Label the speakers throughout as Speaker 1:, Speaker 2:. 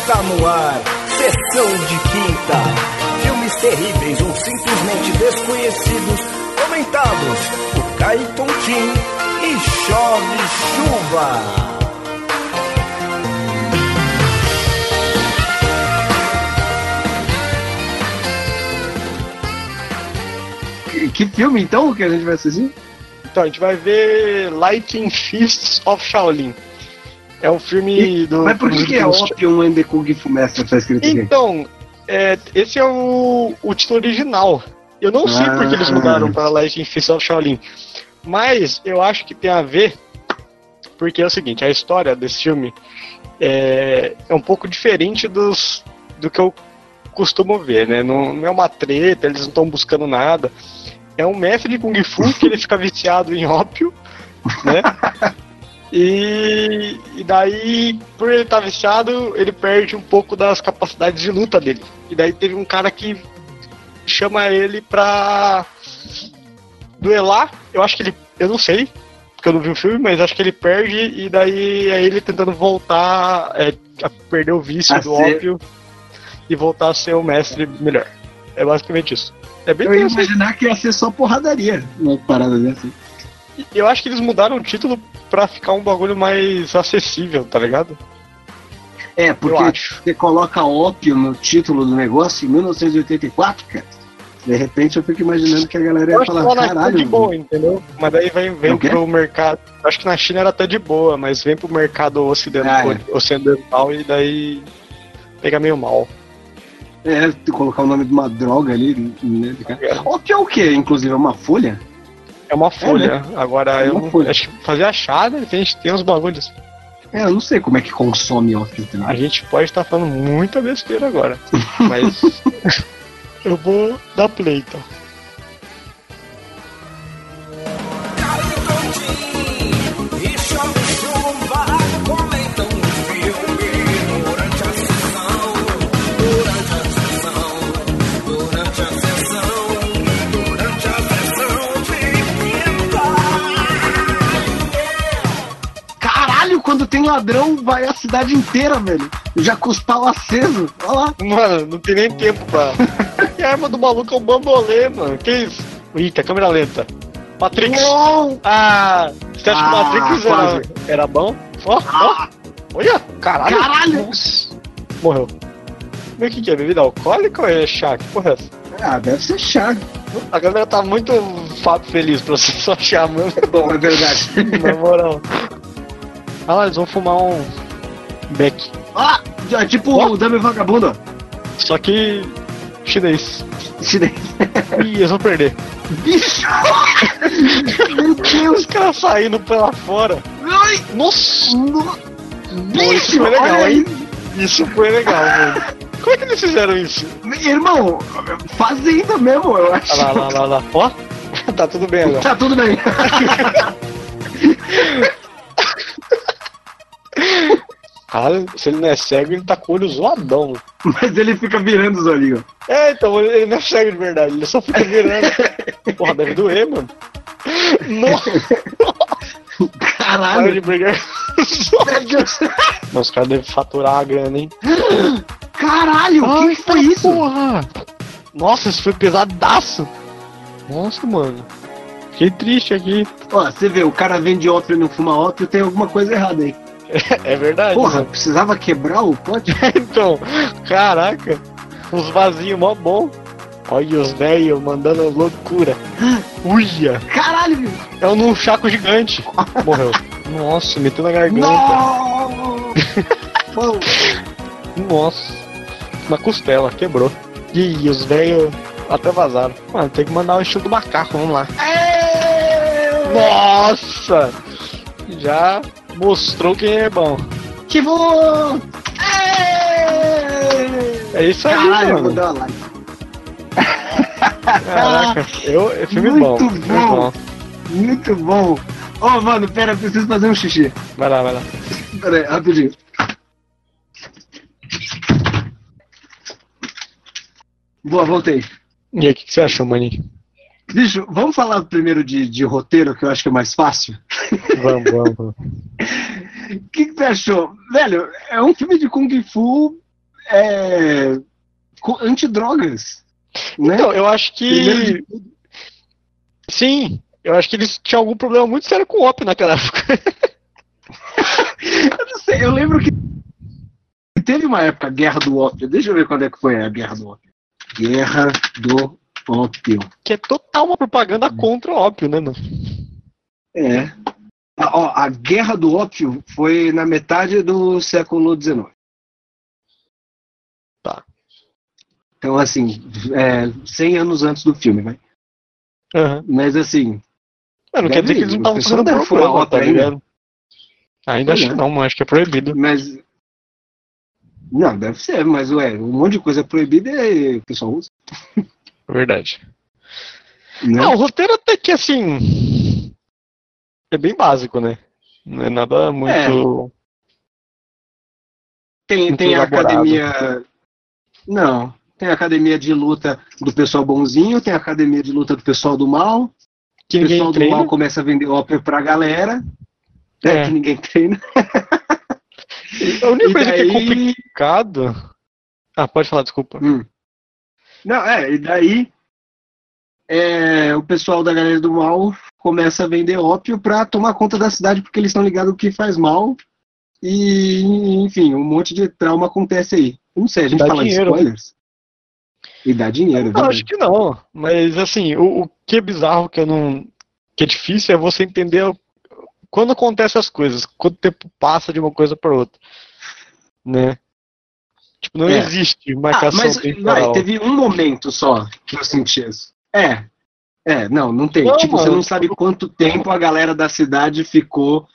Speaker 1: Está no ar, sessão de quinta. Filmes terríveis ou simplesmente desconhecidos, comentados por Caio Tim e Chove Chuva.
Speaker 2: Que filme então que a gente vai assistir?
Speaker 3: Então, a gente vai ver Lightning Fists of Shaolin. É um filme
Speaker 2: E-
Speaker 3: do.
Speaker 2: Mas por que, que é Opium and the Kung Fu Master tá escrito aqui?
Speaker 3: Então, é, esse é o, o título original. Eu não sei
Speaker 2: Ah.
Speaker 3: porque eles mudaram para Fists of Shaolin. Mas eu acho que tem a ver. Porque é o seguinte, a história desse filme é, é um pouco diferente dos, do que eu costumo ver, né? Não, não é uma treta, eles não estão buscando nada. É um mestre de Kung Fu que ele fica viciado em ópio, né? E, e daí, por ele estar viciado, ele perde um pouco das capacidades de luta dele. E daí teve um cara que chama ele pra duelar. Eu acho que ele. Eu não sei, porque eu não vi o filme, mas acho que ele perde e daí é ele tentando voltar é, a perder o vício
Speaker 2: A
Speaker 3: do
Speaker 2: ser-
Speaker 3: ópio e voltar a ser o mestre melhor. É basicamente isso. É bem
Speaker 2: Eu ia imaginar que ia ser só porradaria. Uma parada dessa.
Speaker 3: Eu acho que eles mudaram o título pra ficar um bagulho mais acessível, tá ligado?
Speaker 2: É, porque você coloca ópio no título do negócio em 1984, cara. De repente eu fico imaginando que a galera ia falar,
Speaker 3: é
Speaker 2: caralho.
Speaker 3: de boa, entendeu? Mas daí vem,
Speaker 2: É
Speaker 3: vem pro mercado. Acho que na China era até de boa, mas vem pro mercado ocidental,
Speaker 2: Ah,
Speaker 3: ocidental e daí pega meio mal.
Speaker 2: É, colocar o nome de uma droga ali, né? cara. Ópio é o quê? Inclusive, é uma folha?
Speaker 3: É uma folha. Agora
Speaker 2: É
Speaker 3: eu não-
Speaker 2: folha.
Speaker 3: acho que fazer achada, a gente tem uns bagulhos.
Speaker 2: É, eu não sei como é que consome ópio. Tá?
Speaker 3: A gente pode estar falando muita besteira agora. Mas eu vou dar play então.
Speaker 2: Quando tem ladrão, vai a cidade inteira, velho. Já com os pau aceso. Olha lá.
Speaker 3: Mano, não tem nem tempo pra. que arma do maluco é um bambolê, mano. Que isso? Eita, câmera lenta. Matrix. Ah, você acha
Speaker 2: Ah,
Speaker 3: que Matrix era, era bom? Ó, ó. Olha, caralho.
Speaker 2: Caralho.
Speaker 3: Nossa. Morreu. Mas o que, que é? Bebida alcoólica ou é chá? Que porra é essa?
Speaker 2: Ah, deve ser chato.
Speaker 3: A galera tá muito feliz pra você só chamando.
Speaker 2: Bom, é verdade.
Speaker 3: Na moral. Ah lá, eles vão fumar um beck.
Speaker 2: ah, é tipo
Speaker 3: Ó.
Speaker 2: o Dame Vagabundo.
Speaker 3: Só que chinês.
Speaker 2: Chinês.
Speaker 3: Ih, eles vão perder.
Speaker 2: Bicho! Meu Deus!
Speaker 3: Os caras saindo pela fora.
Speaker 2: Ai,
Speaker 3: Nossa!
Speaker 2: no... Bicho,
Speaker 3: isso foi legal, hein? Isso foi legal, mano. Como é que eles fizeram isso?
Speaker 2: Irmão, fazenda mesmo, eu acho.
Speaker 3: Olha lá, lá, lá, lá. Ó, tá tudo bem agora.
Speaker 2: Tá tudo bem.
Speaker 3: Cara, se ele não é cego, ele tá com o olho zoadão.
Speaker 2: Mas ele fica virando os olhinhos.
Speaker 3: É, então, ele não é cego de verdade, ele só fica virando. Porra, deve doer, mano. Nossa,
Speaker 2: Caralho.
Speaker 3: de brigar. Não, os caras devem faturar a grana, hein?
Speaker 2: Caralho, o que, que foi isso?
Speaker 3: Porra! Nossa, isso foi pesadaço! Nossa, mano. Fiquei triste aqui.
Speaker 2: Ó, você vê, o cara vende ópio e não fuma ópio, tem alguma coisa errada aí.
Speaker 3: É verdade.
Speaker 2: Porra,
Speaker 3: né?
Speaker 2: precisava quebrar o pote?
Speaker 3: então, caraca. Uns vasinhos mó bom. Olha os velhos mandando loucura. Uia!
Speaker 2: Caralho, meu.
Speaker 3: É um num chaco gigante. Morreu. Nossa, meteu na garganta. Nossa. Na costela, quebrou. Ih, os velhos até vazaram. Mano, tem que mandar o estilo do macaco, vamos lá.
Speaker 2: é...
Speaker 3: Nossa! Já mostrou quem é bom.
Speaker 2: Que bom! É...
Speaker 3: É isso aí,
Speaker 2: Caralho,
Speaker 3: mano.
Speaker 2: vou dar uma like.
Speaker 3: Caraca, eu, é filme
Speaker 2: Muito
Speaker 3: bom. filme
Speaker 2: bom. Muito bom. Ô, mano, pera, eu preciso fazer um xixi.
Speaker 3: Vai lá, vai lá.
Speaker 2: Pera aí, rapidinho. Boa, voltei.
Speaker 3: E aí, o que, que você achou, maninho?
Speaker 2: Bicho, vamos falar primeiro de, de roteiro, que eu acho que é mais fácil.
Speaker 3: Vamos, vamos, vamos.
Speaker 2: O que, que você achou? Velho, é um filme de Kung Fu é, antidrogas. Né?
Speaker 3: Então, eu acho que. Sim, eu acho que eles tinham algum problema muito sério com o ópio naquela época.
Speaker 2: Eu não sei, eu lembro que teve uma época, a Guerra do Ópio. Deixa eu ver quando é que foi a Guerra do Ópio. Guerra do Ópio.
Speaker 3: Que é total uma propaganda contra o ópio, né, mano?
Speaker 2: É. A, ó, a Guerra do Ópio foi na metade do século XIX.
Speaker 3: Tá.
Speaker 2: Então, assim, é, 100 anos antes do filme, vai.
Speaker 3: Aham.
Speaker 2: Mas, assim,
Speaker 3: Mas não quer dizer que eles não estavam fazendo problema,
Speaker 2: ópio
Speaker 3: tá
Speaker 2: ainda.
Speaker 3: ligado? Ainda
Speaker 2: Pois
Speaker 3: acho
Speaker 2: é.
Speaker 3: que não, mas acho que é proibido.
Speaker 2: mas... Não, deve ser, mas, ué, um monte de coisa proibida e o pessoal usa.
Speaker 3: Verdade.
Speaker 2: Né?
Speaker 3: Não, o roteiro até que assim. É bem básico, né? Não é nada muito.
Speaker 2: Tem,
Speaker 3: Muito
Speaker 2: tem a academia. Não. Tem a academia de luta do pessoal bonzinho, tem a academia de luta do pessoal do mal.
Speaker 3: que
Speaker 2: o pessoal do
Speaker 3: treina.
Speaker 2: mal começa a vender ópio pra galera. É,
Speaker 3: É.
Speaker 2: que ninguém treina.
Speaker 3: A única coisa que é
Speaker 2: daí-
Speaker 3: complicado. Ah, pode falar, desculpa.
Speaker 2: Hum. Não, é, e daí é, o pessoal da galera do mal começa a vender ópio pra tomar conta da cidade porque eles estão ligados que faz mal. E, enfim, um monte de trauma acontece aí. Não sei, a gente
Speaker 3: Dá
Speaker 2: fala
Speaker 3: dinheiro.
Speaker 2: de spoilers. E dá dinheiro,
Speaker 3: Não, acho que não. Mas assim, o, o que é bizarro que eu não. que é difícil é você entender o- quando acontecem as coisas, quanto tempo passa de uma coisa para outra. Né? Tipo, não
Speaker 2: É.
Speaker 3: existe
Speaker 2: Ah,
Speaker 3: marcação
Speaker 2: mas vai,
Speaker 3: temporal.
Speaker 2: teve um momento só que eu senti isso. É. É, não, não tem.
Speaker 3: Não,
Speaker 2: tipo, você
Speaker 3: mano.
Speaker 2: não sabe quanto tempo a galera da cidade ficou.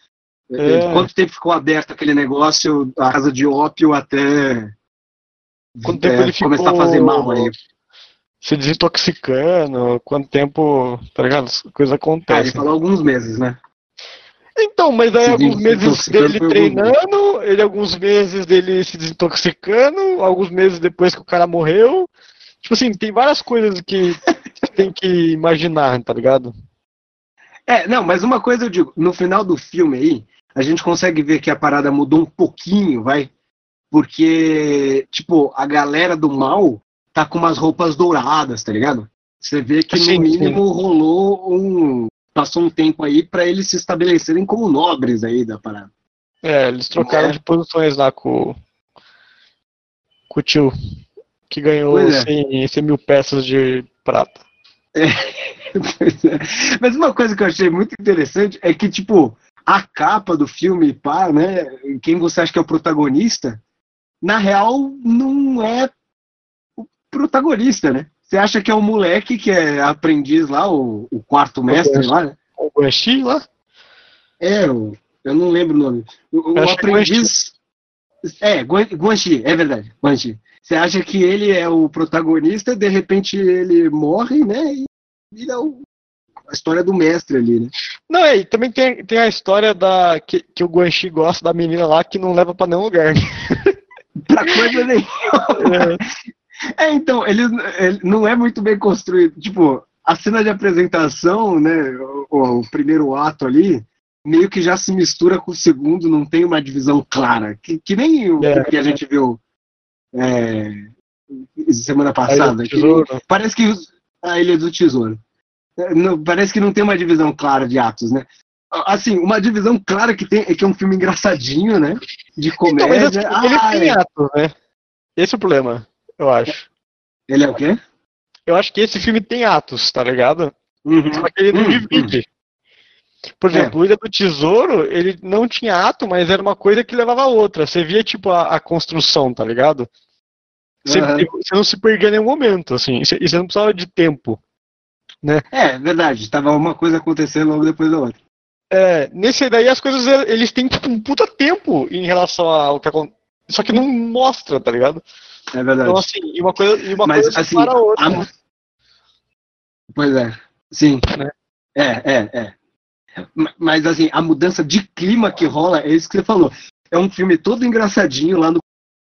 Speaker 3: É.
Speaker 2: eh, Quanto tempo ficou aberto aquele negócio, a casa de ópio, até
Speaker 3: Quanto tempo
Speaker 2: é,
Speaker 3: ele ficou
Speaker 2: começar a fazer mal aí.
Speaker 3: se desintoxicando, quanto tempo, tá ligado? As coisas
Speaker 2: Ah, ele falou alguns meses, né?
Speaker 3: Então, mas aí
Speaker 2: Se
Speaker 3: alguns meses
Speaker 2: desintoxicando
Speaker 3: dele treinando, ele alguns meses dele se desintoxicando, alguns meses depois que o cara morreu. Tipo assim, tem várias coisas que você tem que imaginar, tá ligado?
Speaker 2: É, não, mas uma coisa eu digo, no final do filme aí, a gente consegue ver que a parada mudou um pouquinho, vai? Porque, tipo, a galera do mal tá com umas roupas douradas, tá ligado? Você vê que
Speaker 3: Sim,
Speaker 2: no mínimo rolou um. Passou um tempo aí pra eles se estabelecerem como nobres aí da parada.
Speaker 3: É, eles trocaram
Speaker 2: É.
Speaker 3: de posições lá com, com o tio, que ganhou
Speaker 2: é.
Speaker 3: 100, 100 mil peças de prata.
Speaker 2: Pois é. Mas uma coisa que eu achei muito interessante é que, tipo, a capa do filme, pá, né? Quem você acha que é o protagonista, na real, não é o protagonista, né? Você acha que é o moleque que é aprendiz lá, o, o quarto mestre lá, né?
Speaker 3: O Guanxi lá?
Speaker 2: É, o, eu não lembro o nome. O, o
Speaker 3: é
Speaker 2: aprendiz. É, Guan- Guanxi, é verdade, Guanxi. Você acha que ele é o protagonista, de repente ele morre, né? E vira o- a história do mestre ali, né?
Speaker 3: Não, é, e também tem, tem a história da que, que o Guanxi gosta da menina lá que não leva pra nenhum lugar. né?
Speaker 2: Pra coisa nenhuma. É, então, ele, ele não é muito bem construído. Tipo, a cena de apresentação, né? O, o primeiro ato ali, meio que já se mistura com o segundo, não tem uma divisão clara. Que, que nem o
Speaker 3: É.
Speaker 2: que a gente viu é, semana passada. que. Parece que a Ilha do Tesouro. É, não- parece que não tem uma divisão clara de atos, né? Assim, uma divisão clara que tem é que é um filme engraçadinho, né? De
Speaker 3: Então, mas
Speaker 2: comédia.
Speaker 3: assim, ele
Speaker 2: Ah,
Speaker 3: tem
Speaker 2: é.
Speaker 3: atos, né? Esse é o problema, eu acho.
Speaker 2: Ele é o quê?
Speaker 3: Eu acho que esse filme tem atos, tá ligado?
Speaker 2: Uhum.
Speaker 3: Só que ele não
Speaker 2: Hum,
Speaker 3: divide. Por
Speaker 2: É.
Speaker 3: exemplo, o Ilha do Tesouro, ele não tinha ato, mas era uma coisa que levava a outra. Você via, tipo, a, a construção, tá ligado? Você,
Speaker 2: Aham.
Speaker 3: você não se perdia em nenhum momento, assim. E você não precisava de tempo.
Speaker 2: É, verdade. Tava uma coisa acontecendo logo depois da outra.
Speaker 3: É, nesse daí as coisas, eles têm, tipo, um puta tempo em relação ao que acontece. Só que não mostra, tá ligado?
Speaker 2: É verdade.
Speaker 3: Então, assim, e uma coisa, e uma
Speaker 2: Mas,
Speaker 3: coisa
Speaker 2: assim,
Speaker 3: para a outra.
Speaker 2: a- Pois é. Sim.
Speaker 3: Né?
Speaker 2: É, é, é. Ma- Mas, assim, a mudança de clima que rola é isso que você falou. É um filme todo engraçadinho lá no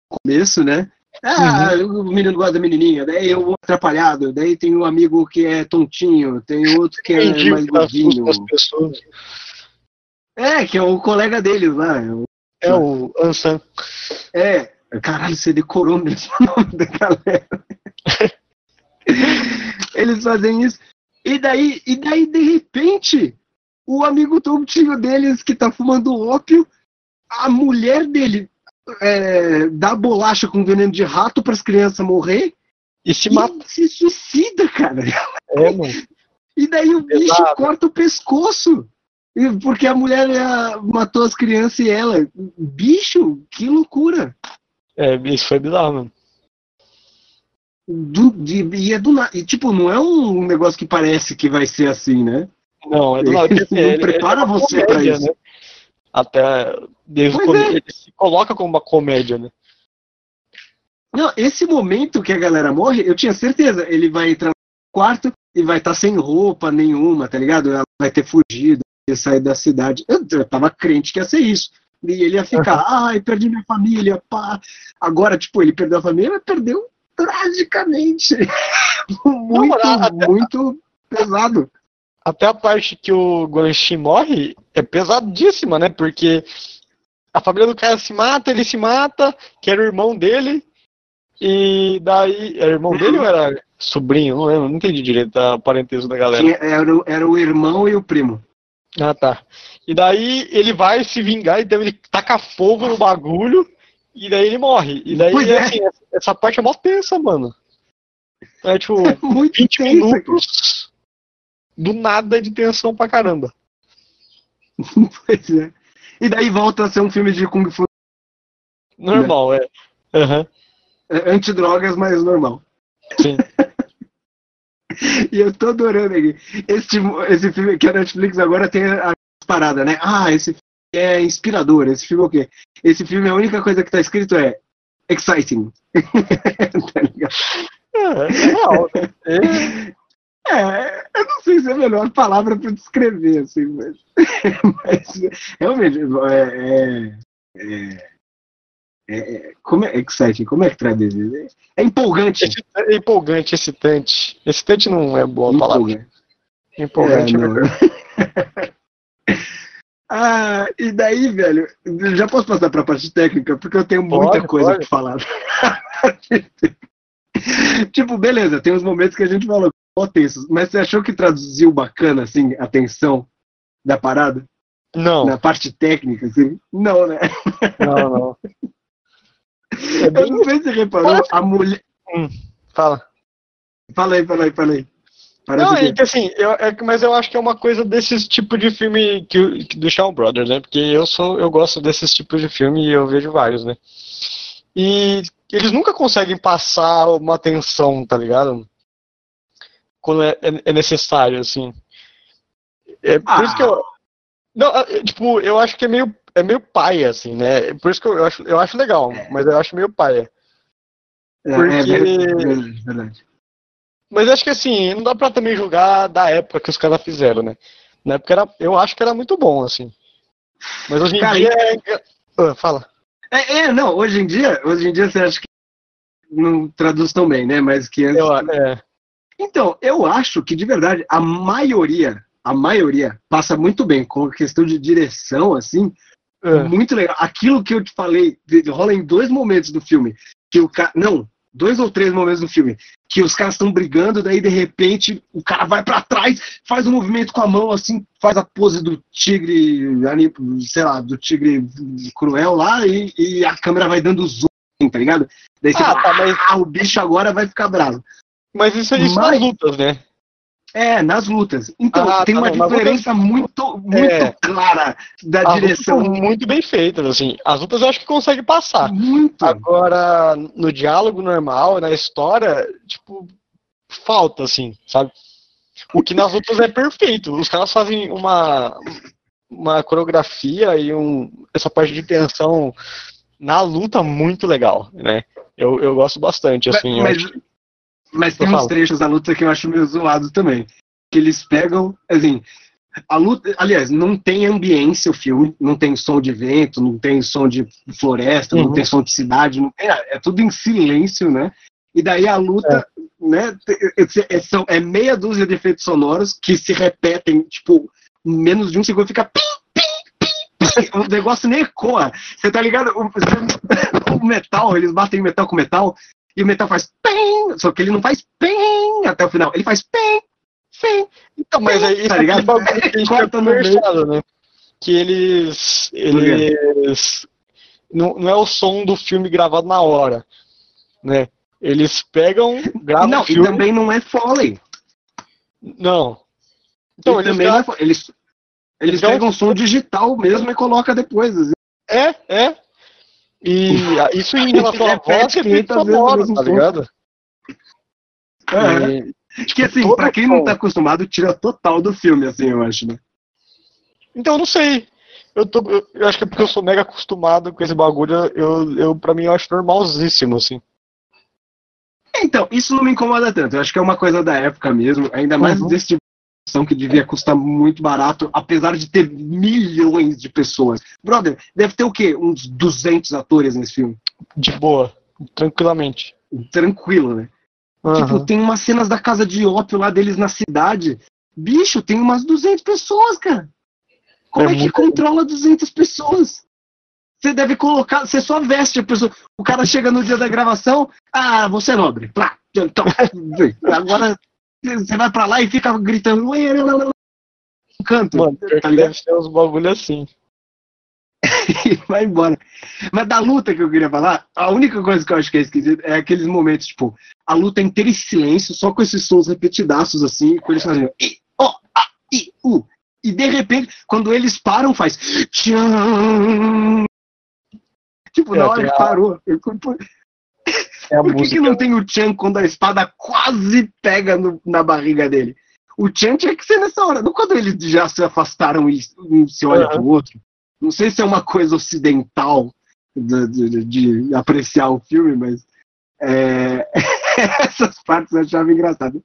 Speaker 2: começo, né? Ah,
Speaker 3: Uhum.
Speaker 2: o menino gosta da menininha, daí outro atrapalhado, daí tem um amigo que é tontinho, tem outro que é
Speaker 3: Entendi
Speaker 2: mais gordinho.
Speaker 3: pessoas.
Speaker 2: É, que é o colega deles lá. o-
Speaker 3: É o Ansan.
Speaker 2: É, Caralho, você decorou mesmo o nome da galera. Eles fazem isso. E daí, e daí, de repente, o amigo tontinho deles que tá fumando ópio, a mulher dele é, dá bolacha com veneno de rato para as crianças morrer
Speaker 3: e se mata.
Speaker 2: e se suicida, cara.
Speaker 3: É, mano.
Speaker 2: E daí o bicho
Speaker 3: Pesado.
Speaker 2: corta o pescoço. Porque a mulher é, matou as crianças e ela. Bicho, que loucura.
Speaker 3: É, isso foi bizarro, mano.
Speaker 2: Do, de, e é do nada. Tipo, não é um negócio que parece que vai ser assim, né?
Speaker 3: Não, é do lado.
Speaker 2: Ele não prepara
Speaker 3: uma
Speaker 2: você pra isso.
Speaker 3: Né? Até desde o
Speaker 2: Pois é.
Speaker 3: ele se coloca como uma comédia, né?
Speaker 2: Não, esse momento que a galera morre, eu tinha certeza. Ele vai entrar no quarto e vai estar sem roupa nenhuma, tá ligado? Ela vai ter fugido, ia sair da cidade. Eu, eu tava crente que ia ser isso. E ele ia ficar, ai, perdi minha família, pá. Agora, tipo, ele perdeu a família, mas perdeu tragicamente. muito,
Speaker 3: até-
Speaker 2: muito pesado.
Speaker 3: Até a parte que o Guanxi morre é pesadíssima, né? Porque a família do cara se mata, ele se mata, que era o irmão dele. E daí. Era irmão dele ou era sobrinho? Não lembro, não entendi direito a parentesco da galera.
Speaker 2: Tinha- era, era o irmão e o primo.
Speaker 3: Ah, tá. E daí ele vai se vingar, então ele taca fogo no bagulho, e daí ele morre. E daí,
Speaker 2: Pois é.
Speaker 3: assim, essa parte é mó tensa, mano. É tipo,
Speaker 2: Muito
Speaker 3: 20
Speaker 2: tenso, cara.
Speaker 3: minutos do nada de tensão pra caramba.
Speaker 2: Pois é. E daí volta a ser um filme de Kung Fu
Speaker 3: Normal, é. Aham,
Speaker 2: é, antidrogas, mas normal.
Speaker 3: sim.
Speaker 2: E eu tô adorando aqui. Esse, esse filme que a Netflix agora tem a parada, né? Ah, esse filme é inspirador. Esse filme é o quê? Esse filme, a única coisa que tá escrito é exciting. tá ligado?
Speaker 3: É, é real, né? É,
Speaker 2: É, eu não sei se é a melhor palavra pra descrever, assim, mas, mas realmente, é, é, é, é- como é exciting? Como é que traduz isso? É empolgante.
Speaker 3: Excita- é empolgante, excitante. Excitante não é boa palavra.
Speaker 2: Empolgante.
Speaker 3: Empolgante é,
Speaker 2: É,
Speaker 3: melhor.
Speaker 2: ah, e daí, velho, já posso passar pra parte técnica, porque eu tenho muita
Speaker 3: Pode,
Speaker 2: coisa pra falar. tipo, beleza, tem uns momentos que a gente falou, ó, tensos, mas você achou que traduziu bacana, assim, a tensão da parada?
Speaker 3: Não,
Speaker 2: Na parte técnica, assim? Não, né?
Speaker 3: não, não. É
Speaker 2: Eu
Speaker 3: bem...
Speaker 2: não sei se reparou, a mulher.
Speaker 3: Fala.
Speaker 2: Fala aí, fala aí, fala aí. Parece
Speaker 3: Não,
Speaker 2: que-
Speaker 3: é que assim, eu, é mas eu acho que é uma coisa desses tipos de filme que, que do Shaw Brothers, né? Porque eu sou, eu gosto desses tipos de filme e eu vejo vários, né? E eles nunca conseguem passar uma tensão, tá ligado? Quando é, é- é necessário, assim. É por
Speaker 2: Ah.
Speaker 3: isso que eu. Não, é, tipo, eu acho que é meio, é meio paia, assim, né? Por isso que eu, acho, eu acho legal, mas eu acho meio paia.
Speaker 2: É, é
Speaker 3: porque-
Speaker 2: verdade, verdade.
Speaker 3: Mas acho que assim, não dá pra também julgar da época que os caras fizeram, né? Na época era, eu acho que era muito bom, assim. Mas hoje em
Speaker 2: Cara,
Speaker 3: dia é. Ah, fala.
Speaker 2: É, é, não, hoje em dia, hoje em dia você acha que não traduz tão bem, né? Mas que antes.
Speaker 3: Eu, é,
Speaker 2: Então, eu acho que de verdade a maioria, a maioria passa muito bem com a questão de direção, assim,
Speaker 3: é,
Speaker 2: muito legal. Aquilo que eu te falei de- rola em dois momentos do filme, que o cara, não, dois ou três momentos do filme, que os caras estão brigando, daí de repente o cara vai pra trás, faz um movimento com a mão assim, faz a pose do tigre, sei lá, do tigre cruel lá e, e a câmera vai dando zoom, tá ligado? Daí você
Speaker 3: Ah,
Speaker 2: fala,
Speaker 3: tá, mas-
Speaker 2: ah, o bicho agora vai ficar bravo.
Speaker 3: Mas isso, isso
Speaker 2: Mas-
Speaker 3: nas lutas, né?
Speaker 2: É, nas lutas. Então,
Speaker 3: Ah,
Speaker 2: tem
Speaker 3: tá,
Speaker 2: uma
Speaker 3: não,
Speaker 2: diferença muito, muito
Speaker 3: É.
Speaker 2: clara da
Speaker 3: As lutas
Speaker 2: direção.
Speaker 3: são muito bem feitas, assim. As lutas eu acho que consegue passar.
Speaker 2: Muito.
Speaker 3: Agora, no diálogo normal, na história, tipo, falta, assim, sabe? O que nas lutas é perfeito. Os caras fazem uma, uma coreografia e um, essa parte de tensão na luta muito legal, né? Eu, eu gosto bastante, assim.
Speaker 2: mas,
Speaker 3: acho-
Speaker 2: mas tem uns trechos da luta que eu acho meio zoado também. Que eles pegam, assim, a luta, aliás, não tem ambiência o filme, não tem som de vento, não tem som de floresta, não
Speaker 3: Uhum.
Speaker 2: tem som de cidade, não tem, é tudo em silêncio, né? E daí a luta, né, te- é, é- são- é meia dúzia de efeitos sonoros que se repetem, tipo, em menos de um segundo fica pim, pim, pim, o negócio nem ecoa. Você tá ligado? O, metal, eles batem metal com metal, e o metal faz pem, só que ele não faz pem até o final. Ele faz pem, pem.
Speaker 3: Então, mas aí tá ligado? que a gente Corta no né? Que eles. Eles. Não, não é o som do filme gravado na hora. Né? Eles pegam, gravam.
Speaker 2: Não,
Speaker 3: filme,
Speaker 2: e também não é Foley.
Speaker 3: Não.
Speaker 2: Então, eles, gravam, é, eles, eles então, pegam som digital mesmo e colocam depois. Assim.
Speaker 3: É, é. E isso em relação à voz é bem sonoro, tá ligado?
Speaker 2: É. E, tipo, que assim, pra quem não tá acostumado, tira total do filme, assim, eu acho, né?
Speaker 3: Então, eu não sei. Eu, tô, eu, acho que é porque eu sou mega acostumado com esse bagulho, eu, eu, pra mim eu acho normalzíssimo, assim.
Speaker 2: Então, isso não me incomoda tanto. Eu acho que é uma coisa da época mesmo, ainda mais uhum. desse tipo que devia custar muito barato, apesar de ter milhões de pessoas. Brother, deve ter o quê? Uns 200 atores nesse filme?
Speaker 3: De boa, tranquilamente.
Speaker 2: Tranquilo, né? Uhum. Tipo, tem umas cenas da casa de ópio lá deles na cidade. Bicho, tem umas 200 pessoas, cara. Como é, é que controla 200 pessoas? Você deve colocar, você só veste a pessoa. O cara chega no dia da gravação, ah, você é nobre. Plá, então, agora você vai pra lá e fica gritando. Canto.
Speaker 3: Mano, tá deve ser uns bagulho assim.
Speaker 2: e vai embora. Mas da luta que eu queria falar, a única coisa que eu acho que é esquisito é aqueles momentos, tipo, a luta inteira em silêncio, só com esses sons repetidaços, assim, com eles fazendo i, o, a, i, u. E de repente, quando eles param, faz. Tipo, é, na hora que parou. Eu, é Por que, que, não tem o Chan quando a espada quase pega no, na barriga dele? O Chan tinha que ser nessa hora, não quando eles já se afastaram e um se olha uhum. pro outro. Não sei se é uma coisa ocidental de, de, de apreciar o filme, mas é... essas partes eu achava engraçado.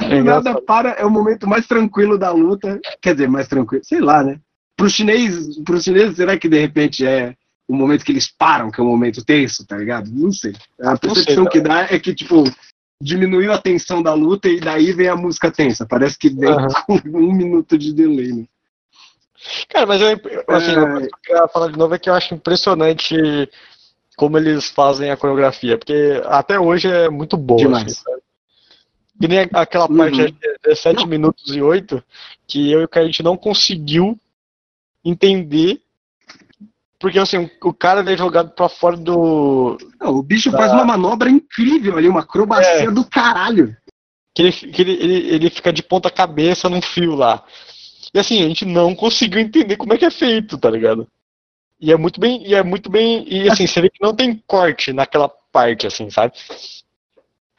Speaker 2: É nada para, é o momento mais tranquilo da luta. Quer dizer, mais tranquilo, sei lá, né? Pro chinês, pro chinês, será que de repente é o momento que eles param, que é o momento tenso, tá ligado? Não sei. A percepção sei, que dá é que, tipo, diminuiu a tensão da luta e daí vem a música tensa. Parece que vem uhum. com um minuto de delay, né?
Speaker 3: Cara, mas eu, assim, é... que eu ia falar de novo é que eu acho impressionante como eles fazem a coreografia, porque até hoje é muito boa. Demais. Assim, e nem aquela uhum. parte de 17 minutos e 8 que eu e o Kate não conseguiu entender porque assim, o cara veio jogado pra fora do.
Speaker 2: Não, o bicho da... faz uma manobra incrível ali, uma acrobacia é. do caralho.
Speaker 3: Que, ele, que ele, ele, ele fica de ponta cabeça num fio lá. E assim, a gente não conseguiu entender como é que é feito, tá ligado? E é muito bem. E é muito bem. E assim, você vê que não tem corte naquela parte, assim, sabe?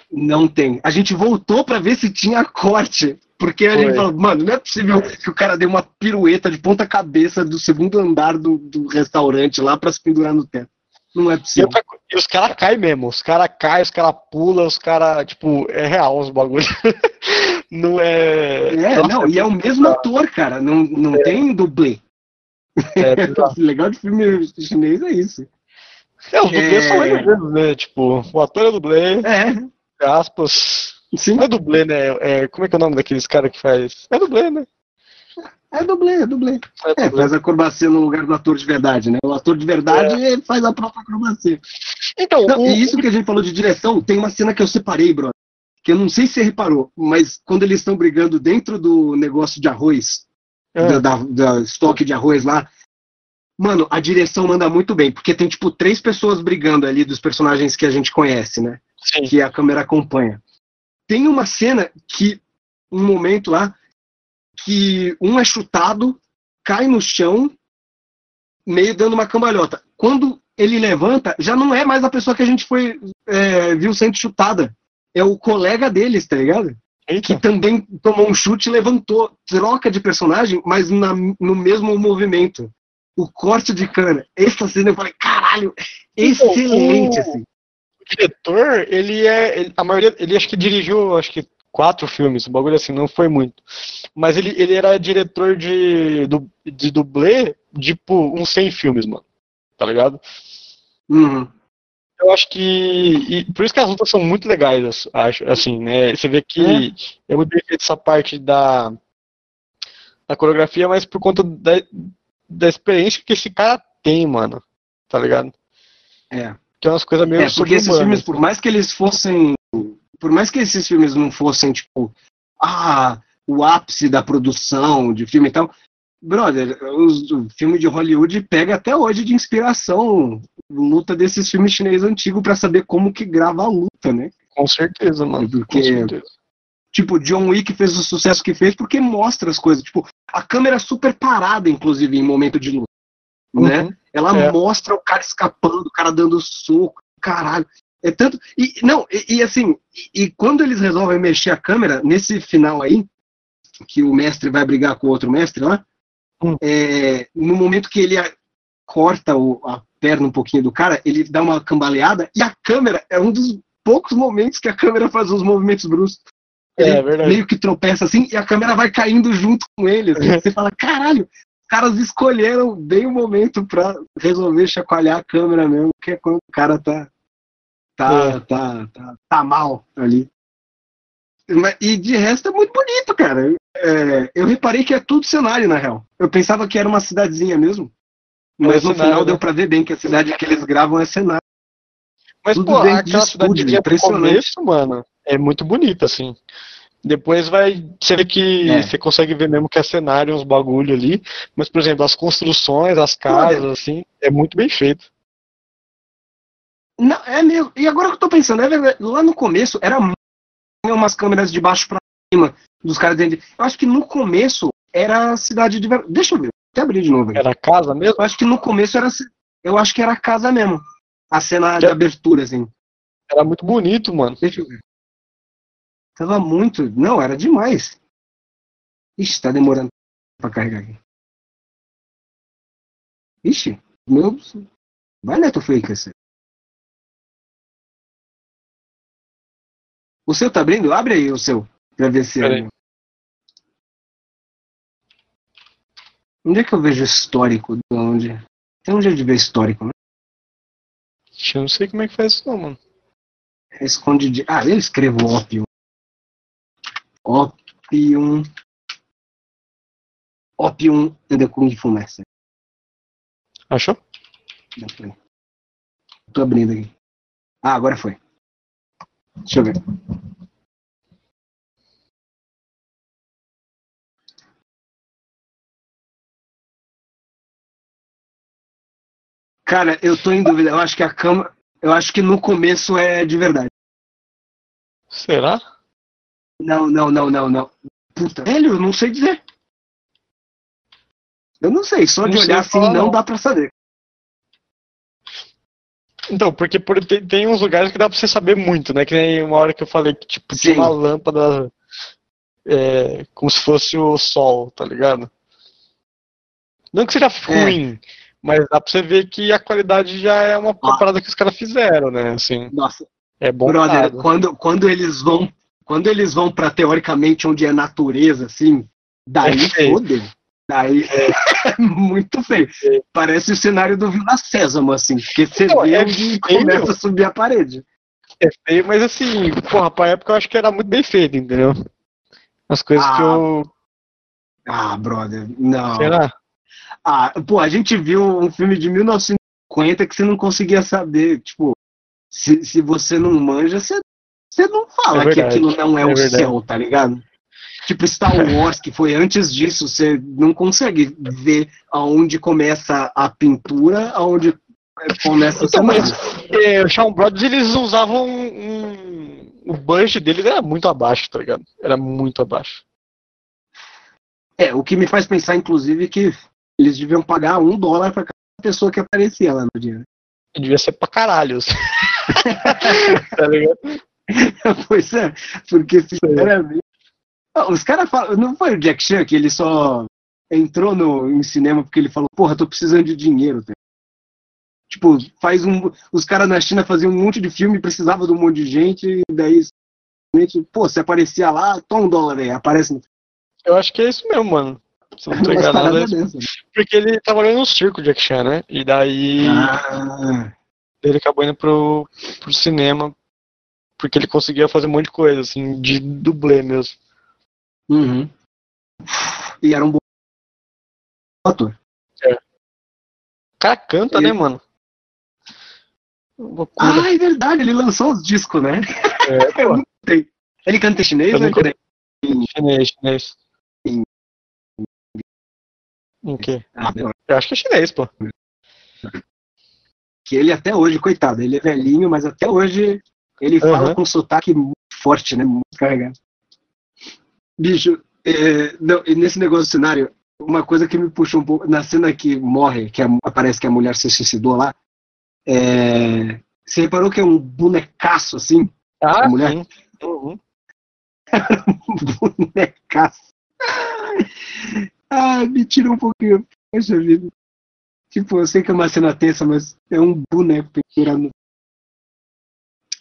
Speaker 2: Não tem. A gente voltou para ver se tinha corte. Porque a Foi. gente falou, mano, não é possível que o cara dê uma pirueta de ponta cabeça do segundo andar do, do restaurante lá para se pendurar no teto. Não é possível.
Speaker 3: E, os caras caem mesmo. Os caras caem, os caras pulam, os caras, tipo, é real os bagulhos. não é.
Speaker 2: É, Nossa, não, é e é o mesmo ator, cara. Não, não é. tem dublê. É, o legal de filme chinês é isso.
Speaker 3: É, os dublês são eles mesmo, né? Tipo, o ator é dublê. É. Aspas. Sim. Não é dublê, né? É, como é que é o nome daqueles caras que faz? É dublê, né?
Speaker 2: É dublê, é dublê. É, é faz acrobacia no lugar do ator de verdade, né? O ator de verdade é. faz a própria acrobacia. Então, não, o... e isso que a gente falou de direção, tem uma cena que eu separei, bro. Que eu não sei se você reparou, mas quando eles estão brigando dentro do negócio de arroz, é. da, da, da estoque de arroz lá, mano, a direção manda muito bem, porque tem, tipo, três pessoas brigando ali dos personagens que a gente conhece, né? Sim. Que a câmera acompanha. Tem uma cena que, um momento lá, que um é chutado, cai no chão, meio dando uma cambalhota. Quando ele levanta, já não é mais a pessoa que a gente foi é, viu sendo chutada. É o colega deles, tá ligado? Eita. Que também tomou um chute e levantou. Troca de personagem, mas na, no mesmo movimento. O corte de cana. Essa cena eu falei, caralho, excelente, assim
Speaker 3: diretor, ele é. Ele, a maioria. Ele acho que dirigiu, acho que quatro filmes, um bagulho assim, não foi muito. Mas ele, ele era diretor de, de dublê, tipo, uns 100 filmes, mano. Tá ligado?
Speaker 2: Uhum.
Speaker 3: Eu acho que. Por isso que as lutas são muito legais, acho, assim, né? Você vê que é, é muito bem feito essa parte da, da coreografia, mas por conta da, da experiência que esse cara tem, mano. Tá ligado?
Speaker 2: É.
Speaker 3: É umas coisas meio
Speaker 2: É, porque esses filmes, por mais que eles fossem. Por mais que esses filmes não fossem, tipo, ah, o ápice da produção de filme e tal. Brother, os- o filme de Hollywood pega até hoje de inspiração luta desses filmes chineses antigos pra saber como que grava a luta, né?
Speaker 3: Com certeza, mano.
Speaker 2: Porque-
Speaker 3: Com certeza.
Speaker 2: Tipo, John Wick fez o sucesso que fez porque mostra as coisas. Tipo, a câmera super parada, inclusive, em momento de luta. Né? Ela
Speaker 3: É.
Speaker 2: mostra o cara escapando, o cara dando soco, caralho. É tanto. E não, e, e assim, e, e quando eles resolvem mexer a câmera, nesse final aí, que o mestre vai brigar com o outro mestre lá,
Speaker 3: Hum.
Speaker 2: é, no momento que ele a- corta o- a perna um pouquinho do cara, ele dá uma cambaleada e a câmera é um dos poucos momentos que a câmera faz os movimentos bruscos.
Speaker 3: É,
Speaker 2: Ele
Speaker 3: verdade.
Speaker 2: meio que tropeça assim e a câmera vai caindo junto com ele. assim. Você fala, caralho, caras escolheram bem o momento pra resolver chacoalhar a câmera mesmo, que é quando o cara tá, tá,
Speaker 3: É.
Speaker 2: tá, tá, tá mal ali. E de resto é muito bonito, cara. É, eu reparei que é tudo cenário, na real. Eu pensava que era uma cidadezinha mesmo. Mas
Speaker 3: É
Speaker 2: no
Speaker 3: cenário,
Speaker 2: final
Speaker 3: né?
Speaker 2: deu pra ver bem que a cidade que eles gravam é cenário.
Speaker 3: Mas,
Speaker 2: tudo
Speaker 3: pô, aquela
Speaker 2: estúdio,
Speaker 3: cidadezinha do
Speaker 2: impressionante.
Speaker 3: começo, mano, é muito bonita, assim. Depois vai ser que
Speaker 2: É.
Speaker 3: você consegue ver mesmo que é cenário, uns bagulho ali. Mas, por exemplo, as construções, as casas, assim, é muito bem feito.
Speaker 2: Não, é mesmo. E agora que eu tô pensando, é verdade, lá no começo era umas câmeras de baixo pra cima dos caras dentro. de- Eu acho que no começo era a cidade de. Deixa eu ver, até abrir de novo. aqui.
Speaker 3: Era casa mesmo?
Speaker 2: Eu acho que no começo era. Eu acho que era a casa mesmo. A cena de
Speaker 3: Que-
Speaker 2: abertura, assim.
Speaker 3: Era muito bonito, mano.
Speaker 2: Deixa eu ver. Tava muito. Não, era demais. Ixi, tá demorando pra carregar aqui. Ixi, meu. Vai Netflix. O seu tá abrindo? Abre aí o seu. Pra ver se. É- Onde é que eu vejo histórico? De onde? Tem um jeito de ver histórico, né?
Speaker 3: Eu não sei como é que faz isso, não, mano.
Speaker 2: Esconde de. Ah, eu escrevo Opium. Opium. Opium and the Kung Fu Master.
Speaker 3: Achou?
Speaker 2: Já foi. Tô abrindo aqui. Ah, agora foi. Deixa eu ver. Cara, eu tô em dúvida. Eu acho que a cama. Eu acho que no começo é de verdade.
Speaker 3: Será?
Speaker 2: Não, não, não, não, não. Puta, velho, eu não sei dizer. Eu não sei, só de
Speaker 3: Não sei
Speaker 2: olhar assim não
Speaker 3: não.
Speaker 2: dá pra saber.
Speaker 3: Então, porque por- tem, tem uns lugares que dá pra você saber muito, né? Que nem uma hora que eu falei que tipo, tinha uma lâmpada é, como se fosse o sol, tá ligado? Não que seja ruim, mas dá pra você ver que a qualidade já é uma
Speaker 2: Ah.
Speaker 3: parada que os caras fizeram, né? Assim,
Speaker 2: Nossa,
Speaker 3: é bom.
Speaker 2: brother, quando, quando eles vão, quando eles vão para teoricamente onde é natureza, assim, daí
Speaker 3: É
Speaker 2: fodeu. Daí é muito feio. Parece o cenário do Vila Sésamo, assim, porque você
Speaker 3: Não,
Speaker 2: vê
Speaker 3: é
Speaker 2: onde começa a subir a parede.
Speaker 3: É feio, mas assim, porra, pra época eu acho que era muito bem feito, entendeu? As coisas que
Speaker 2: Ah,
Speaker 3: eu.
Speaker 2: Ah, brother, não.
Speaker 3: Será?
Speaker 2: Ah, pô, a gente viu um filme de 1950 que você não conseguia saber, tipo, se, se você não manja, você, você não fala
Speaker 3: É
Speaker 2: que aquilo não é,
Speaker 3: é
Speaker 2: o
Speaker 3: verdade.
Speaker 2: céu, tá ligado? Tipo, Star Wars, que foi antes disso, você não consegue ver aonde começa a pintura, aonde começa
Speaker 3: Então, mas é, o Shawn Brothers eles usavam um, um- O budget deles era muito abaixo, tá ligado? Era muito abaixo.
Speaker 2: É, o que me faz pensar, inclusive, que eles deviam pagar um dólar pra cada pessoa que aparecia lá no dia.
Speaker 3: devia ser pra caralho. assim. tá ligado?
Speaker 2: pois é, porque sinceramente. Ah, Os caras falam. Não foi o Jack Chan que ele só entrou no, em cinema porque ele falou, porra, tô precisando de dinheiro, tá? Tipo, faz um. Os caras na China faziam um monte de filme, precisava de um monte de gente, e daí. Pô, você aparecia lá, toma um dólar aí, aparece no
Speaker 3: Eu acho que é isso mesmo, mano. Se não tô enganado, é isso.
Speaker 2: dessas, né?
Speaker 3: Porque ele trabalhou no circo, Jack Chan, né? E daí
Speaker 2: Ah,
Speaker 3: ele acabou indo pro, pro cinema porque ele conseguia fazer um monte de coisa, assim, de dublê mesmo.
Speaker 2: uhum. E era um bom ator.
Speaker 3: É. cara canta,
Speaker 2: Ele-
Speaker 3: né, mano? Loucura.
Speaker 2: Ah, é verdade, ele lançou os discos, né?
Speaker 3: É,
Speaker 2: Eu não sei. Ele canta em chinês ele canta
Speaker 3: Chinês, chinês.
Speaker 2: Em-
Speaker 3: Em quê?
Speaker 2: Ah.
Speaker 3: Eu acho que é chinês, pô.
Speaker 2: Que ele até hoje, coitado, ele é velhinho, mas até hoje ele fala
Speaker 3: Aham.
Speaker 2: com sotaque muito forte, né? Muito carregado. Bicho, é, não, e nesse negócio do cenário, uma coisa que me puxou um pouco, na cena que morre, que a- aparece que a mulher se suicidou lá, é, você reparou que é um bonecaço assim?
Speaker 3: Ah,
Speaker 2: A mulher?
Speaker 3: sim. Uhum.
Speaker 2: bonecaço. Ah, me tira um pouquinho. Poxa vida. Tipo, eu sei que é uma cena tensa, mas é um boneco pendurado.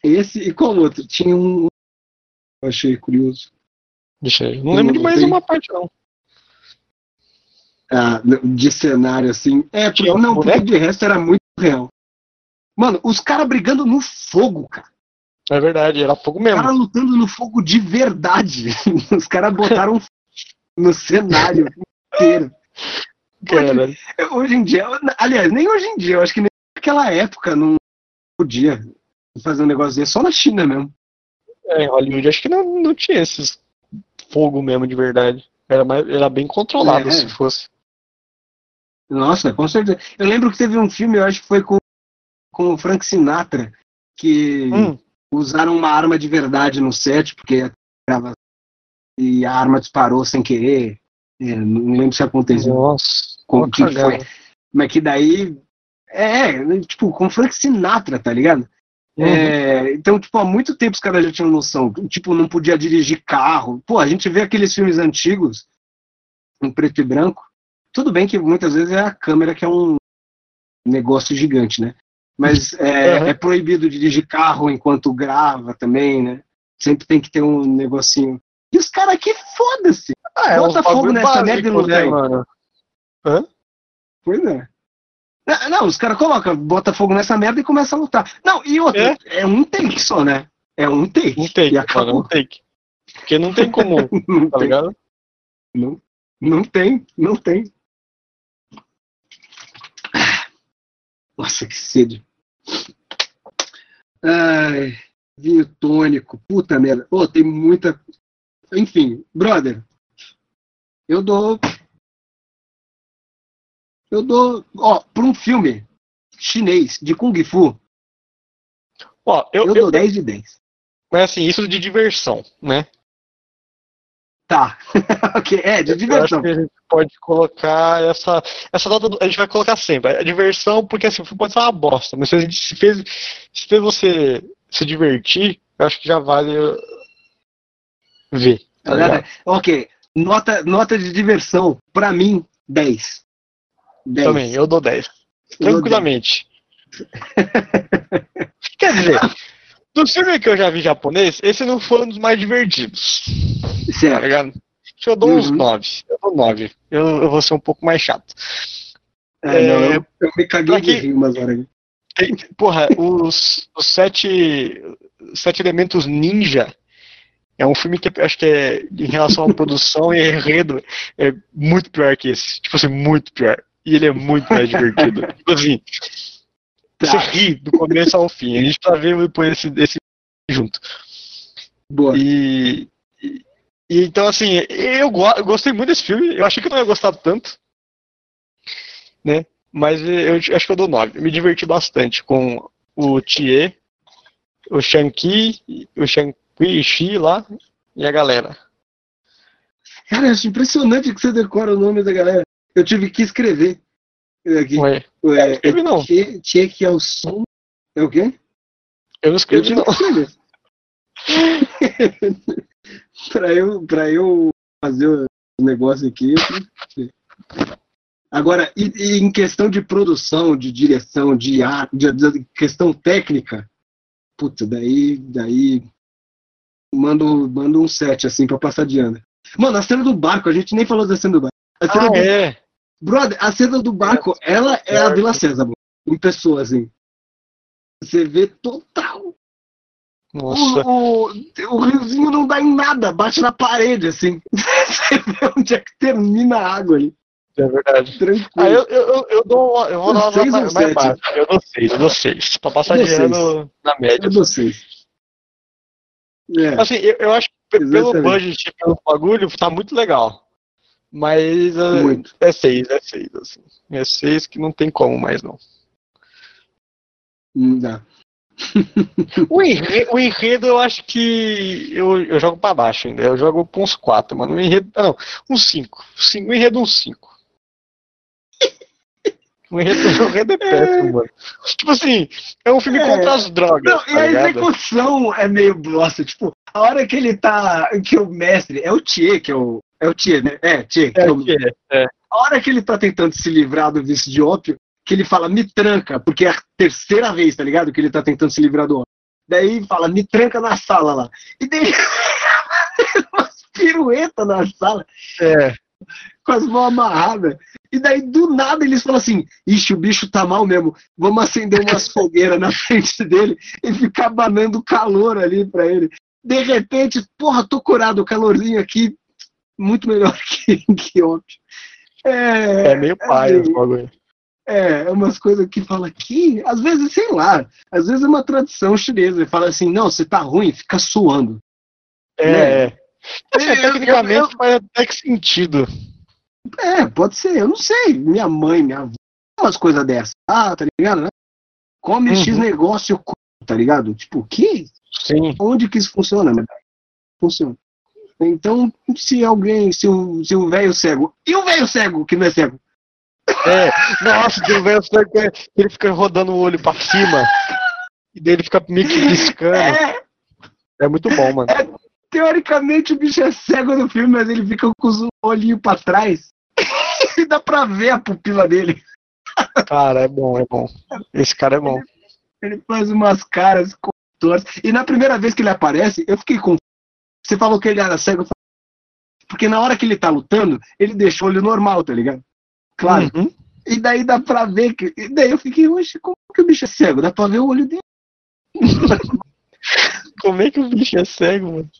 Speaker 2: Esse e qual outro? Tinha um. Eu achei curioso.
Speaker 3: Deixa aí. Não lembro de mais
Speaker 2: Tem.
Speaker 3: uma parte, não.
Speaker 2: Ah, de cenário assim. É, porque,
Speaker 3: Tinha
Speaker 2: não, porque de resto era muito real. Mano, os caras brigando no fogo, cara.
Speaker 3: É verdade, era fogo
Speaker 2: Os
Speaker 3: mesmo.
Speaker 2: caras lutando no fogo de verdade. Os caras botaram no cenário inteiro.
Speaker 3: Cara,
Speaker 2: Hoje em dia, aliás, nem hoje em dia, eu acho que nem naquela época não podia fazer um negócio desse, só na China mesmo.
Speaker 3: é, em Hollywood acho que não, não tinha esses fogo mesmo de verdade. Era, mais, era bem controlado
Speaker 2: É.
Speaker 3: se fosse.
Speaker 2: Nossa, com certeza. Eu lembro que teve um filme, eu acho que foi com, com o Frank Sinatra, que
Speaker 3: Hum,
Speaker 2: usaram uma arma de verdade no set, porque tava- e a arma disparou sem querer. É, não lembro se aconteceu.
Speaker 3: nossa.
Speaker 2: Como que foi? Mas que daí. É, tipo, com Frank Sinatra, tá ligado?
Speaker 3: Uhum.
Speaker 2: É, então, tipo, há muito tempo os caras já tinham noção. Tipo, não podia dirigir carro. Pô, a gente vê aqueles filmes antigos, em preto e branco. Tudo bem que muitas vezes é a câmera que é um negócio gigante, né? Mas é,
Speaker 3: Uhum.
Speaker 2: é proibido dirigir carro enquanto grava também, né? Sempre tem que ter um negocinho. E os caras aqui, foda-se!
Speaker 3: Ah,
Speaker 2: Bota
Speaker 3: uns
Speaker 2: fogo nessa merda e não
Speaker 3: né,
Speaker 2: vem.
Speaker 3: mano?
Speaker 2: Pois é. Não, não, os caras colocam, bota fogo nessa merda e começa a lutar. Não, e outra, é, um take só, né? É um take.
Speaker 3: Um take,
Speaker 2: E acabou.
Speaker 3: mano, um take. Porque não tem como,
Speaker 2: Não
Speaker 3: tá
Speaker 2: tem,
Speaker 3: ligado?
Speaker 2: não, não tem, não tem. Nossa, que sede. Ai, vinho tônico, puta merda. Pô, tem muita. Enfim, brother, eu dou. Eu dou. Ó, pra um filme chinês de Kung Fu,
Speaker 3: Ó, eu,
Speaker 2: eu,
Speaker 3: eu,
Speaker 2: dou 10 de 10.
Speaker 3: mas assim, isso de diversão, né?
Speaker 2: Tá. ok, é, de
Speaker 3: Eu acho
Speaker 2: diversão.
Speaker 3: que a gente pode colocar essa. Essa nota a gente vai colocar sempre. A diversão, porque assim, o filme pode ser uma bosta, mas se a gente se fez, se fez você se divertir, eu acho que já vale uh, ver. Tá?
Speaker 2: Galera, ok, nota, nota de diversão, pra mim, 10. 10.
Speaker 3: Também, eu dou 10.
Speaker 2: Eu dou
Speaker 3: Tranquilamente. Quer dizer, dos filmes que eu já vi japonês, esse não foi um dos mais divertidos.
Speaker 2: 10.
Speaker 3: Tá
Speaker 2: Certo.
Speaker 3: ligado? Eu dou uns
Speaker 2: Uhum.
Speaker 3: 9. Eu dou 9. Eu, eu vou ser um pouco mais chato.
Speaker 2: É, não, eu, eu me caguei de
Speaker 3: aqui-
Speaker 2: rir umas horas.
Speaker 3: Tem- porra, os, os sete, sete Elementos Ninja é um filme que acho que é, em relação à produção e enredo, é muito pior que esse. Tipo assim, muito pior. E ele é muito mais divertido. tipo assim, você
Speaker 2: Tá,
Speaker 3: ri do começo ao fim. A gente tá vendo depois esse, esse junto.
Speaker 2: boa.
Speaker 3: E, e- e então, assim, eu, go- eu gostei muito desse filme. Eu achei que eu não ia gostar tanto. Né? Mas eu acho que eu dou 9. Me diverti bastante com o Tie, o Shanqi, o Shanqi Shi lá e a galera.
Speaker 2: Cara, eu acho impressionante que você decora o nome da galera. Eu tive que escrever. Aqui.
Speaker 3: Ué,
Speaker 2: É,
Speaker 3: escrevi não.
Speaker 2: Tchê que é o som. É o quê?
Speaker 3: eu não
Speaker 2: Eu
Speaker 3: escrevi
Speaker 2: tive
Speaker 3: não.
Speaker 2: pra, eu, pra eu fazer o negócio aqui, eu. Agora, e, e em questão de produção, de direção, de arte, de, de questão técnica, puta, daí, daí mando, mando um set assim pra passar de ano. Mano, a cena do barco, a gente nem falou da cena do barco. A cena
Speaker 3: Ah,
Speaker 2: do,
Speaker 3: é.
Speaker 2: Brother, a cena do barco, ela é a. Vila Sésamo, em pessoa, assim. Você vê total.
Speaker 3: Nossa.
Speaker 2: O, o, o riozinho não dá em nada, bate na parede, assim. Você vê onde é que termina a água ali.
Speaker 3: É verdade.
Speaker 2: Tranquilo.
Speaker 3: Ah, eu, eu, eu dou eu vou dar uma mais
Speaker 2: sete?
Speaker 3: baixa. Eu dou seis, eu dou seis. Pra passar ano na média.
Speaker 2: Eu dou seis. É,
Speaker 3: Assim, eu, eu acho que pe- pelo
Speaker 2: Exatamente.
Speaker 3: budget e pelo bagulho, tá muito legal. Mas é,
Speaker 2: muito.
Speaker 3: é seis, é seis, assim. É seis que não tem como mais, não.
Speaker 2: Não dá.
Speaker 3: O enredo, o enredo eu acho que eu, eu jogo pra baixo ainda. Eu jogo pra uns quatro, mano. O enredo. ah, Não, uns cinco. Cinco- O enredo uns cinco. O enredo, o enredo é péssimo, mano. Tipo assim, é um filme
Speaker 2: É.
Speaker 3: contra as drogas.
Speaker 2: Não, e
Speaker 3: tá
Speaker 2: a
Speaker 3: ligado?
Speaker 2: execução é meio bosta. Tipo, a hora que ele tá. Que o mestre. É o Tchê, que é o. É o Tchê, né? É, Tchê.
Speaker 3: É,
Speaker 2: é o-
Speaker 3: que é, é.
Speaker 2: A hora que ele tá tentando se livrar do vício de ópio, que ele fala, me tranca, porque é a terceira vez, tá ligado? Que ele tá tentando se livrar do ópio. Daí fala, me tranca na sala lá. E daí umas piruetas na sala,
Speaker 3: É.
Speaker 2: com as mãos amarradas. E daí, do nada, eles falam assim, ixi, o bicho tá mal mesmo, vamos acender umas fogueiras na frente dele e ficar banando calor ali pra ele. De repente, porra, tô curado, o calorzinho aqui, muito melhor que, que ópio. É,
Speaker 3: É meio pai
Speaker 2: meio-
Speaker 3: esse bagulho.
Speaker 2: é, é umas coisas que fala aqui, às vezes, sei lá, às vezes é uma tradição chinesa, fala assim, não, você tá ruim, fica suando.
Speaker 3: É,
Speaker 2: Né?
Speaker 3: é. Assim,
Speaker 2: Eu- eu-
Speaker 3: tecnicamente
Speaker 2: eu-
Speaker 3: faz até que sentido.
Speaker 2: É, pode ser, eu não sei. Minha mãe, minha avó, umas coisas dessas. Ah, tá ligado, né? Come
Speaker 3: Uhum.
Speaker 2: X negócio, tá ligado? Tipo, o quê?
Speaker 3: Sim.
Speaker 2: Onde que isso funciona, né? Funciona. Então, se alguém, se o se o velho cego, e o velho cego que não é cego?
Speaker 3: É. Nossa, tem um velho cego que ele fica rodando o olho pra cima. E daí ele fica meio que piscando.
Speaker 2: É,
Speaker 3: É muito bom, mano.
Speaker 2: Teoricamente o bicho é cego no filme, mas ele fica com os olhinhos pra trás. e dá pra ver a pupila dele.
Speaker 3: Cara, é bom, é bom. Esse cara é bom.
Speaker 2: Ele faz umas caras contortas. E na primeira vez que ele aparece, eu fiquei com. Você falou que ele era cego. Porque na hora que ele tá lutando, ele deixa o olho normal, tá ligado? Claro.
Speaker 3: Uhum.
Speaker 2: E daí dá pra ver que. E daí eu fiquei, oxe, como que o bicho é cego? Dá pra ver o olho dele.
Speaker 3: Como é que o bicho é cego, mano?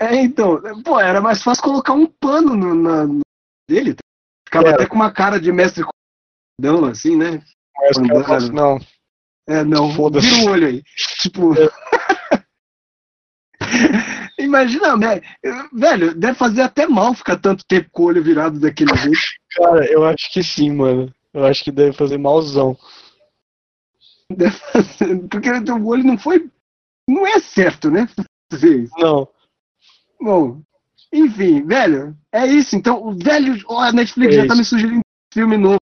Speaker 2: É, então, pô, era mais fácil colocar um pano no, na, no dele. tá? Ficava
Speaker 3: Era.
Speaker 2: até com uma cara de mestre cordão, assim, né?
Speaker 3: Mas
Speaker 2: Andando.
Speaker 3: assim, não.
Speaker 2: É, não,
Speaker 3: Foda-se.
Speaker 2: vira o olho aí. Tipo. Imagina, né? Velho, deve fazer até mal ficar tanto tempo com o olho virado daquele jeito.
Speaker 3: Cara, eu acho que sim, mano. Eu acho que deve fazer malzão.
Speaker 2: Deve fazer- Porque o olho não foi. Não é certo, né?
Speaker 3: Não.
Speaker 2: Bom, enfim, velho, é isso. Então, o velho. Ó, a Netflix
Speaker 3: É
Speaker 2: já tá
Speaker 3: isso.
Speaker 2: me sugerindo um filme novo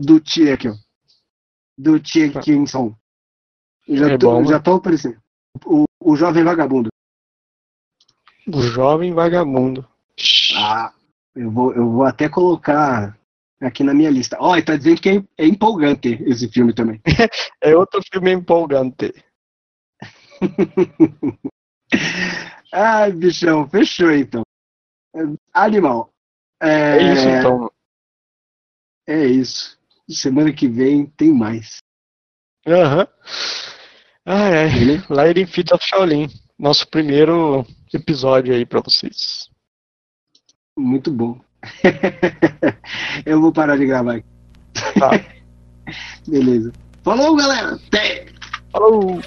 Speaker 2: do ó. Do Tia Kinson. Já,
Speaker 3: É
Speaker 2: tô,
Speaker 3: bom,
Speaker 2: já tô aparecendo. O, o Jovem Vagabundo.
Speaker 3: O jovem vagabundo.
Speaker 2: Ah, eu vou, eu vou até colocar aqui na minha lista. Ó, e tá dizendo que é, é empolgante esse filme também.
Speaker 3: É outro filme empolgante.
Speaker 2: Ai, bichão, fechou então. Animal. É,
Speaker 3: É isso então.
Speaker 2: É isso. Semana que vem tem mais.
Speaker 3: Aham. Ah, é.
Speaker 2: Beleza?
Speaker 3: Lighting Feet of Shaolin. Nosso primeiro episódio aí pra vocês.
Speaker 2: Muito bom. eu vou parar de gravar aqui.
Speaker 3: Tá.
Speaker 2: Beleza. Falou, galera. Até!
Speaker 3: Falou!